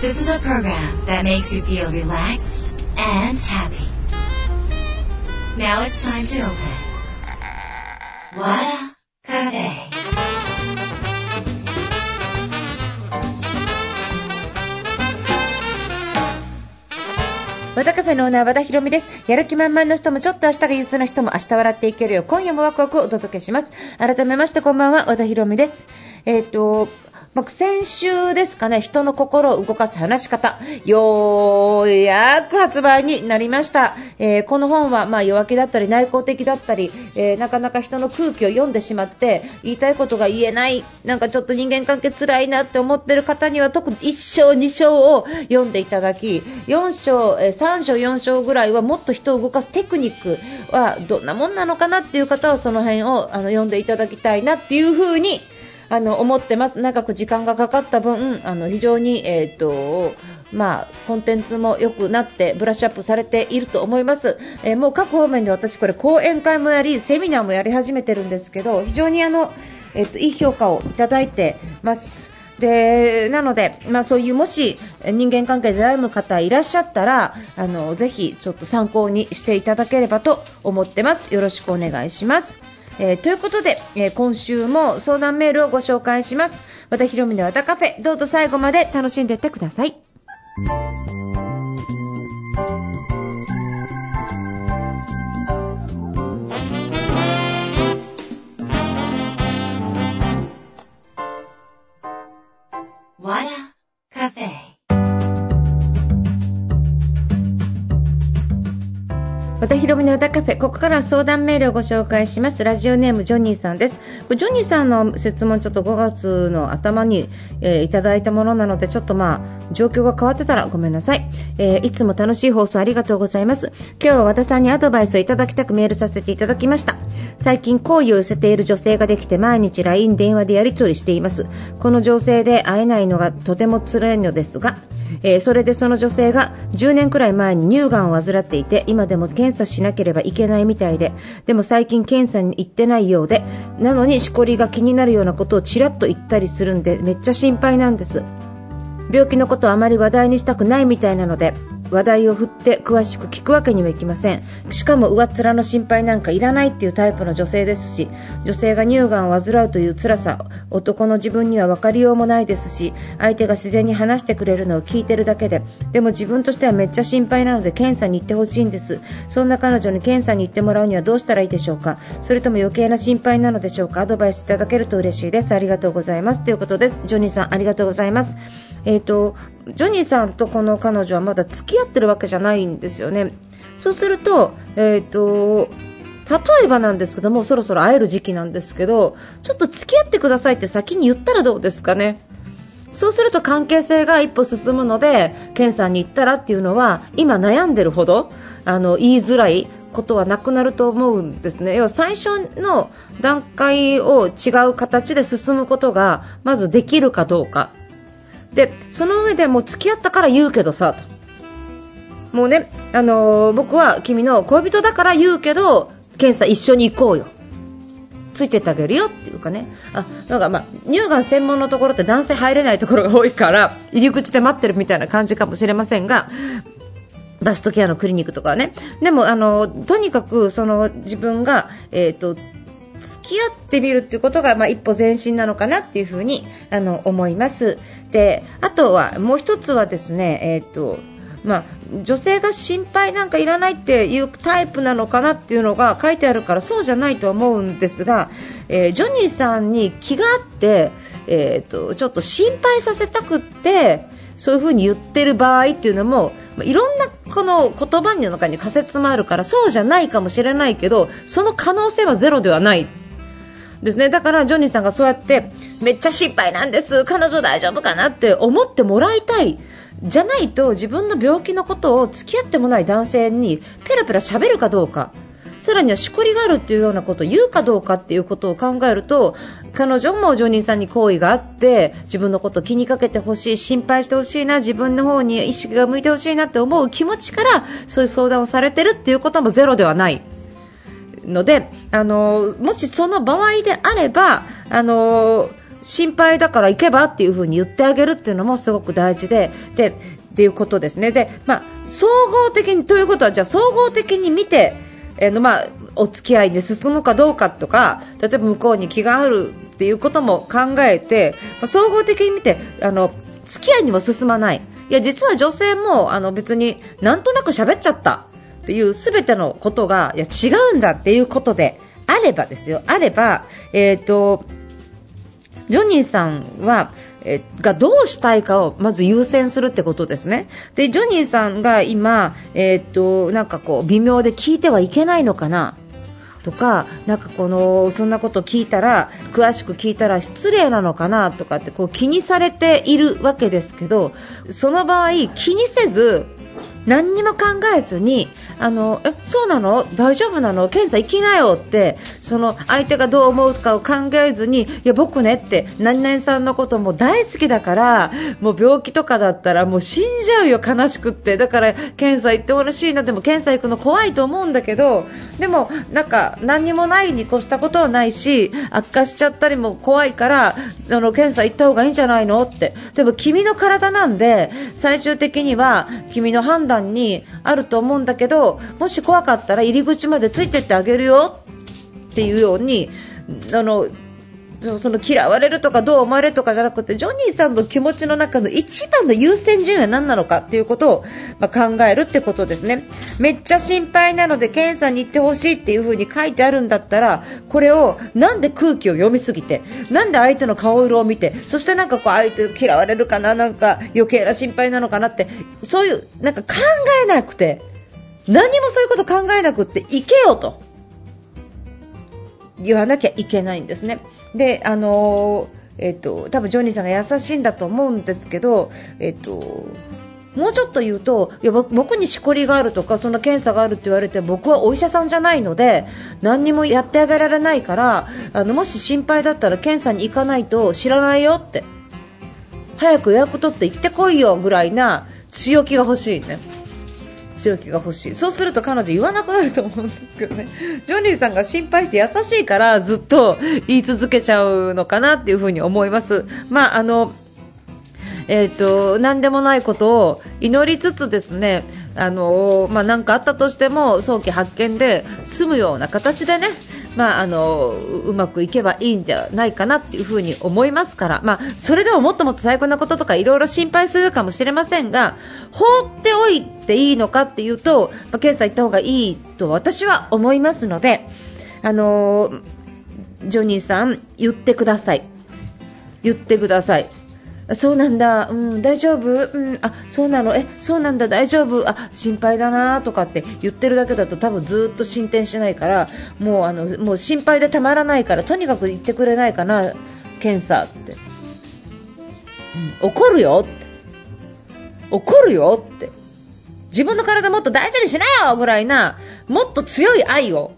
This is a program that makes you feel relaxed and happy. Now it's time to open. Wada Cafe. 和田カフェのオーナー和田博美ですやる気満々の人もちょっと明日が憂鬱な人も明日笑っていけるよう今夜もワクワクをお届けします改めましてこんばんは和田博美ですえっ、とま先週ですかね、人の心を動かす話し方、ようやく発売になりました。えーこの本はまあ弱気だったり内向的だったり、えーなかなか人の空気を読んでしまって言いたいことが言えない、なんかちょっと人間関係辛いなって思ってる方には特に1章、2章を読んでいただき、4章、え3章、4章ぐらいはもっと人を動かすテクニックはどんなもんなのかなっていう方はその辺をあの読んでいただきたいなっていうふうにあの思ってます、長く時間がかかった分、あの非常に、えーとまあ、コンテンツも良くなってブラッシュアップされていると思います、えーもう各方面で私、これ講演会もやりセミナーもやり始めてるんですけど非常にあの、えーといい評価をいただいてます。でなので、まあ、そういうもし人間関係で悩む方いらっしゃったらあのぜひちょっと参考にしていただければと思ってます。よろしくお願いします。えーということで、えー今週も相談メールをご紹介します。和田博美の和田カフェ、どうぞ最後まで楽しんでいってください。Wada Cafe. 田博美の歌カフェ、ここから相談メールをご紹介します。ラジオネームジョニーさんです。ジョニーさんの質問ちょっと5月の頭に、えーいただいたものなので、ちょっとまあ、状況が変わってたらごめんなさい。えーいつも楽しい放送ありがとうございます。今日は和田さんにアドバイスをいただきたくメールさせていただきました。最近好意を寄せている女性ができて毎日 LINE 電話でやり取りしています。この情勢で会えないのがとても辛いのですが、えーそれでその女性が10年くらい前に乳がんを患っていて今でも検査しなければいけないみたいででも最近検査に行ってないようでなのにしこりが気になるようなことをちらっと言ったりするんでめっちゃ心配なんです。病気のことをあまり話題にしたくないみたいなので話題を振って詳しく聞くわけにもいきません。しかも上っ面の心配なんかいらないっていうタイプの女性ですし女性が乳がんを患うという辛さ男の自分には分かりようもないですし相手が自然に話してくれるのを聞いてるだけででも自分としてはめっちゃ心配なので検査に行ってほしいんです。そんな彼女に検査に行ってもらうにはどうしたらいいでしょうか。それとも余計な心配なのでしょうか。アドバイスいただけると嬉しいです。ありがとうございます。ということです。ジョニーさんありがとうございます。えー、とジョニーさんとこの彼女はまだ付き合ってるわけじゃないんですよね。そうすると,、えー、と例えばなんですけどもそろそろ会える時期なんですけどちょっと付き合ってくださいって先に言ったらどうですかね。そうすると関係性が一歩進むので検査に行ったらっていうのは今悩んでるほどあの言いづらいことはなくなると思うんですね。要は最初の段階を違う形で進むことがまずできるかどうか。でその上でもう付き合ったから言うけどさと。もうね、あのー僕は君の恋人だから言うけど検査一緒に行こうよ。ついてってあげるよっていうかね。あなんかまあ乳がん専門のところって男性入れないところが多いから入り口で待ってるみたいな感じかもしれませんがバストケアのクリニックとかはね。でもあのとにかくその自分が、えー、と付き合ってみるっていうことが、まあ、一歩前進なのかなっていうふうにあの思います。であとはもう一つはですね、えーとまあ、女性が心配なんかいらないっていうタイプなのかなっていうのが書いてあるからそうじゃないと思うんですが、えージョニーさんに気があって、えー、とちょっと心配させたくってそういうふうに言ってる場合っていうのもまあいろんなこの言葉の中に仮説もあるからそうじゃないかもしれないけどその可能性はゼロではない。ですね。だからジョニーさんがそうやってめっちゃ心配なんです。彼女大丈夫かなって思ってもらいたい。じゃないと自分の病気のことを付き合ってもない男性にペラペラ喋るかどうか。さらにはしこりがあるっていうようなことを言うかどうかっていうことを考えると彼女もジョニーさんに好意があって自分のことを気にかけてほしい心配してほしいな自分の方に意識が向いてほしいなって思う気持ちからそういう相談をされてるっていうこともゼロではない。のであのもしその場合であればあの心配だから行けばっていう風に言ってあげるっていうのもすごく大事ででっていうことですねで、まあ、総合的にということはじゃあ総合的に見て、えのまあ、お付き合いで進むかどうかとか例えば向こうに気があるっていうことも考えて、まあ、総合的に見てあの付き合いにも進まない。いや実は女性もあの別になんとなく喋っちゃったっていう全てのことがいや違うんだっていうことであればですよ。あれば、えーとジョニーさんは、えがどうしたいかをまず優先するってことですね。で、ジョニーさんが今、えー、っと、なんかこう、微妙で聞いてはいけないのかな？とか、なんかこの、そんなこと聞いたら、詳しく聞いたら失礼なのかな？とかってこう気にされているわけですけど、その場合気にせず、何にも考えずにあのえそうなの？大丈夫なの？検査行きなよってその相手がどう思うかを考えずにいや僕ねって何々さんのことも大好きだからもう病気とかだったらもう死んじゃうよ悲しくって。だから検査行ってほしいな。でも検査行くの怖いと思うんだけどでもなんか何にもないに越したことはないし悪化しちゃったりも怖いからあの検査行った方がいいんじゃないの？って。でも君の体なんで最終的には君の判断にあると思うんだけどもし怖かったら入り口までついてってあげるよっていうようにあのその嫌われるとかどう思われるとかじゃなくてジョニーさんの気持ちの中の一番の優先順位は何なのかっていうことを、ま考えるってことですね。めっちゃ心配なので検査に行ってほしいっていう風に書いてあるんだったらこれをなんで空気を読みすぎてなんで相手の顔色を見てそしてなんかこう相手嫌われるかななんか余計な心配なのかなってそういうなんか考えなくて何もそういうこと考えなくって行けよと。言わなきゃいけないんですね。で、あのえっと、多分ジョニーさんが優しいんだと思うんですけど、えっと、もうちょっと言うといや僕にしこりがあるとかそんな検査があるって言われて僕はお医者さんじゃないので何にもやってあげられないからあのもし心配だったら検査に行かないと知らないよって早く予約取って行ってこいよぐらいな強気が欲しいね。強気が欲しいそうすると彼女言わなくなると思うんですけどねジョニーさんが心配して優しいからずっと言い続けちゃうのかなっていうふに思います。まああのえーと、何でもないことを祈りつつですねあの、まあ、何かあったとしても早期発見で済むような形でねまあ、あのうまくいけばいいんじゃないかなっていうふうに思いますから、まあ、それでももっともっと最高なこととかいろいろ心配するかもしれませんが放っておいていいのかっていうと、まあ、検査行った方がいいと私は思いますので、あのジョニーさん言ってください。言ってください。そうなんだ、うん、大丈夫、うん、あそうなの、えそうなんだ、大丈夫、あ心配だなとかって言ってるだけだと多分ずっと進展しないからもうあのもう心配でたまらないからとにかく言ってくれないかな、検査って、うん、怒るよって、怒るよって。自分の体もっと大事にしなよぐらいなもっと強い愛を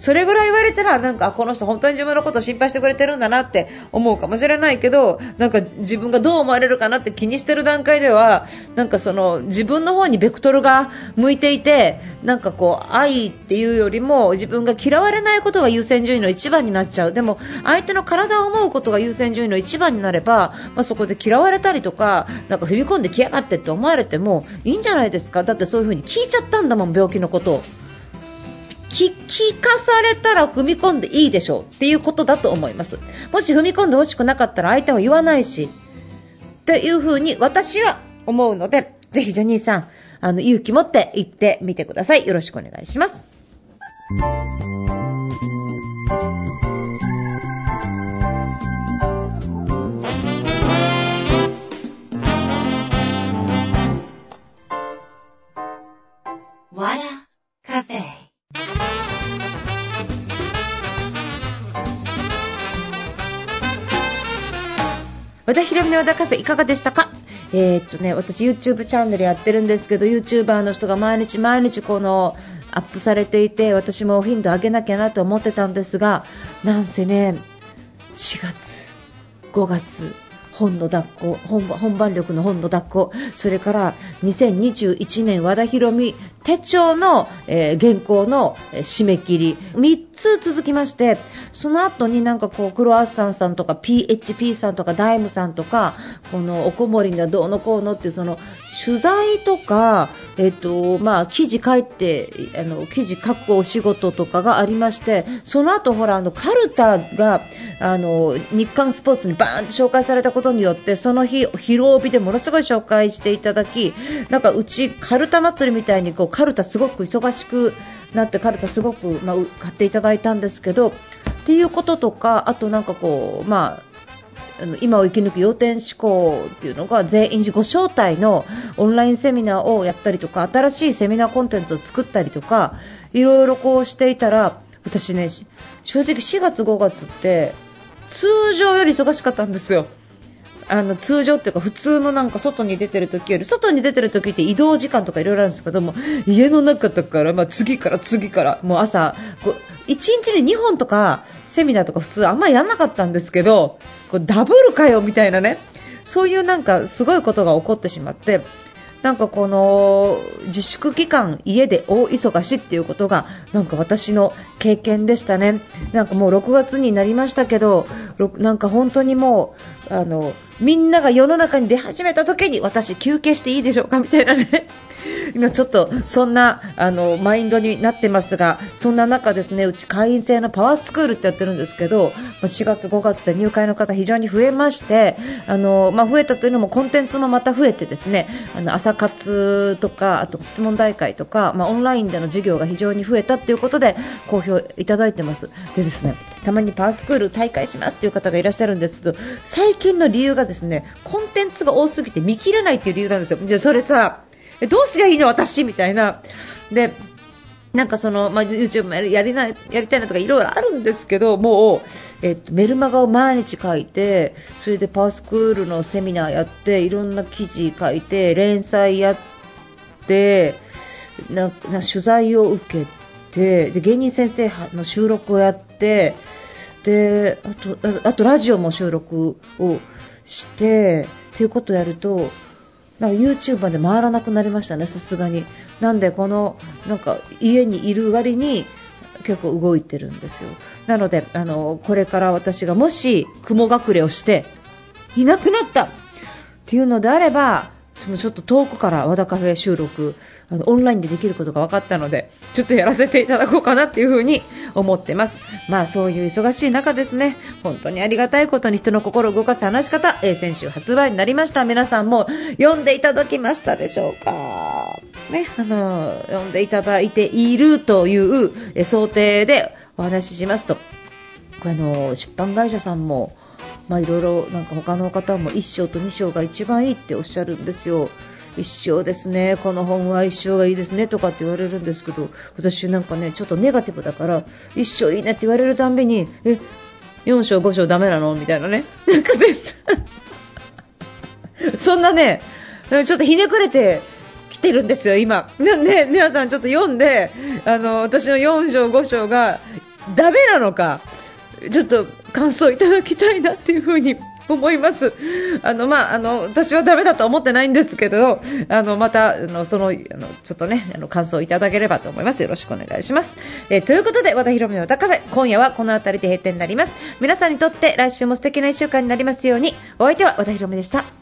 それぐらい言われたらなんかこの人本当に自分のこと心配してくれてるんだなって思うかもしれないけどなんか自分がどう思われるかなって気にしてる段階ではなんかその自分の方にベクトルが向いていてなんかこう愛っていうよりも自分が嫌われないことが優先順位の一番になっちゃうでも相手の体を思うことが優先順位の一番になれば、まあ、そこで嫌われたりとかなんか踏み込んできやがってって思われてもいいんじゃないですかだってそういう風に聞いちゃったんだもん病気のことを。聞かされたら踏み込んでいいでしょうっていうことだと思います。もし踏み込んでほしくなかったら相手は言わないし、っていうふうに私は思うので、ぜひジョニーさん、あの、勇気持って行ってみてください。よろしくお願いします。の和田カフェいかがでしたか？えー、っとね、私 YouTube チャンネルやってるんですけど YouTuber の人が毎日毎日このアップされていて私も頻度上げなきゃなと思ってたんですがなんせね4月、5月本の抱っこ本番力の本の抱っこそれから2021年和田博美手帳の、えー、原稿の締め切り3つ続きましてその後になんかこうクロワッサンさんとか PHP さんとかダイムさんとかこのおこもりがどうのこうのっていうその取材とか、えっとまあ、記事書いてあの記事書くお仕事とかがありましてその後ほらあのカルタがあの日刊スポーツにバーンと紹介されたことによってその日、広帯でものすごい紹介していただきなんかうちカルタ祭りみたいにこうカルタすごく忙しくなってカルタすごく、まあ、買っていただいたんですけどっていうこととかあとなんかこうまあ今を生き抜く要点思考っていうのが全員ご招待のオンラインセミナーをやったりとか新しいセミナーコンテンツを作ったりとかいろいろこうしていたら私ね正直4月5月って通常より忙しかったんですよ。あの通常っていうか普通のなんか外に出てる時より外に出てる時って移動時間とかいろいろあるんですけども家の中だから、まあ、次から次からもう朝こう1日に2本とかセミナーとか普通あんまりやらなかったんですけどこうダブルかよみたいなねそういうなんかすごいことが起こってしまってなんかこの自粛期間、家で大忙しっていうことがなんか私の経験でしたね。なんかもう6月になりましたけど、なんか本当にもうあのみんなが世の中に出始めた時に私休憩していいでしょうかみたいなね。今ちょっとそんなあのマインドになってますがそんな中ですねうち会員制のパワースクールってやってるんですけど4月5月で入会の方非常に増えましてあのまあ、増えたというのもコンテンツもまた増えてですねあの朝活とかあと質問大会とか、まあ、オンラインでの授業が非常に増えたということで好評いただいてますでですねたまにパワースクール大会しますという方がいらっしゃるんですけど最近の理由がですねコンテンツが多すぎて見切れないという理由なんですよ。じゃそれさえどうすりゃいいの私？みたいな。でなんかその、まあ、YouTube もやりやりなやりたいなとかいろいろあるんですけどもう、えっと、メルマガを毎日書いてそれでパースクールのセミナーやっていろんな記事書いて連載やってなな取材を受けてで芸人先生の収録をやってであとあとラジオも収録をしてっていうことをやるとなんか YouTube で回らなくなりましたね、さすがに。なんでこのなんか家にいる割に結構動いてるんですよ。なのであのこれから私がもし雲隠れをしていなくなったっていうのであればそのちょっと遠くから和田カフェ収録あのオンラインでできることが分かったのでちょっとやらせていただこうかなっていうふに思ってます。まあそういう忙しい中ですね。本当にありがたいことに人の心を動かす話し方、えー、先週発売になりました。皆さんも読んでいただきましたでしょうか？ねあの読んでいただいているという、想定でお話ししますと。あの出版会社さんもまあいろいろなんか他の方も1章と2章が一番いいっておっしゃるんですよ。一生ですね、この本は一生がいいですねとかって言われるんですけど、私なんかね、ちょっとネガティブだから、一生いいねって言われるたんびに、え、4章、5章ダメなの？みたいなね。なんかね、そんなね、ちょっとひねくれてきてるんですよ、今。ね、皆さんちょっと読んで、あの、私の4章、5章がダメなのか、ちょっと感想いただきたいなっていう風に思います。あのまああの私はダメだと思ってないんですけど、あのまたあのそのあのちょっとねあの感想をいただければと思います。よろしくお願いします。えー、ということで和田博美の和田カフェ今夜はこの辺りで閉店になります。皆さんにとって来週も素敵な1週間になりますように。お相手は和田博美でした。